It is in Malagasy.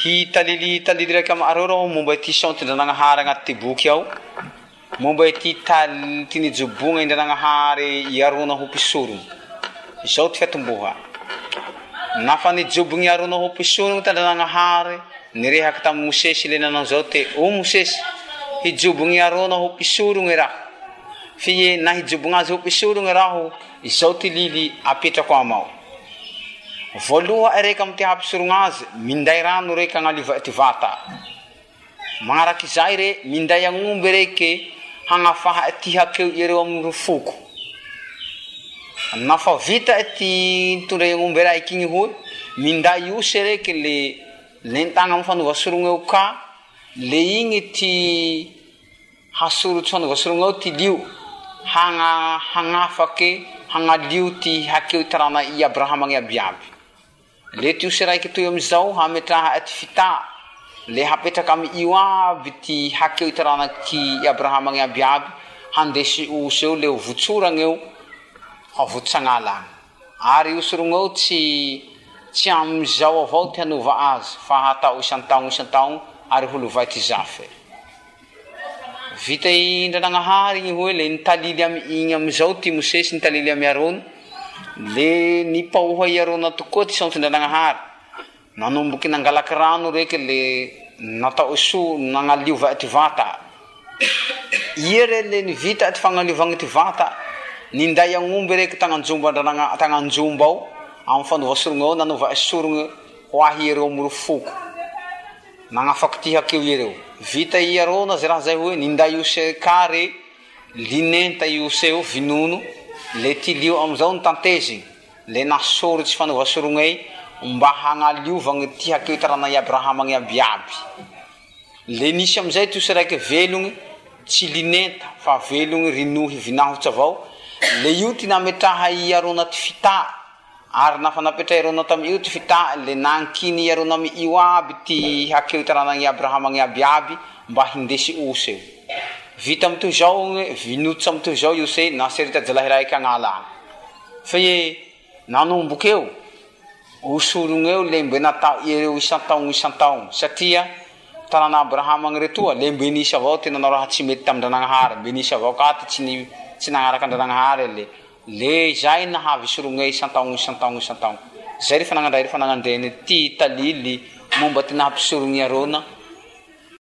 hitalily talily raky areo raho momba y ty saty ndrananahary anaty ty boky ao momba ty nijobon indranaahary iarona hompisoron zao ty fatomboha nafa nijobony arona hompisoron tyandrananahary nirehaky tam mosesy lenanao zao te o mosesy hijobon iarona hompisorone raho e nahijobonazy hompisorone raho zao ty lily apetrakoamao voaloha rek am ty hapisoronaz minday rano reky analiva y manaraky zay re minday aombe reke hanafahay ty hakeo ireo amy rofoko nafa vita ty tondraaobe raiky iny ho minday ose reke le lentanaa fanova soroneo ka le iny ty hasorotsy fanavasoroneo ty lio ananafake analio ty hakeo trana i abrahama y abiaby le tose raiky toy amzao ameta ty fia le apetraky am io ay ty hakeo iranaky abrahama ny abiaby a s eo le ooraneoaayoroneo tsy azao avao ty anova azy fa atao intao iantao ary oloy y yy ly aiy amzao ty sey ny a le nipaoha iareona tokoa ty satsyndrananahary manomboky nangalaky rano reke le nataoy so nanaliovay ty vata ire le ivita ty fanaliovany ty vata ninday aomby reke tanajombandra tananjomba o amyfanovasorono nanvay sorone hoahy iareo amrofoko nanafaky tyhakeo ireo vita iarona ze raha zay hoe ninday ose ary linenta ioseo vinono le ty lio amizao ntanteziny le nasorytsy fanaova sorogney mba hanaliovany ty hakeo itarana abrahama ny abyaby le nisy amizay tyosy raiky velony tsy lineta fa velone rinohy vinahotsy avao le io ty nametrahay arona ty fita ary nafanapetra arona tamiio ty fita le nankiny iarona ami io aby ty hakeo itaranay abrahama ny abyaby mba hindesy os eo vita amt zao inotsy am to zao io se naseritjalairaiky nla fae nanombokeo osoroneo lembenata ereo isa-tao isa-taon satria tarana abrahama ny retoa le mbenisy avao tena nao raha tsy mety tamdrananaharymbis avao katy tsy nanarak andrananahary le le zay nahavy soron san-tao isn-tao is-tao zay refanrarfananandreny ty talily momba ty nahampisoron arna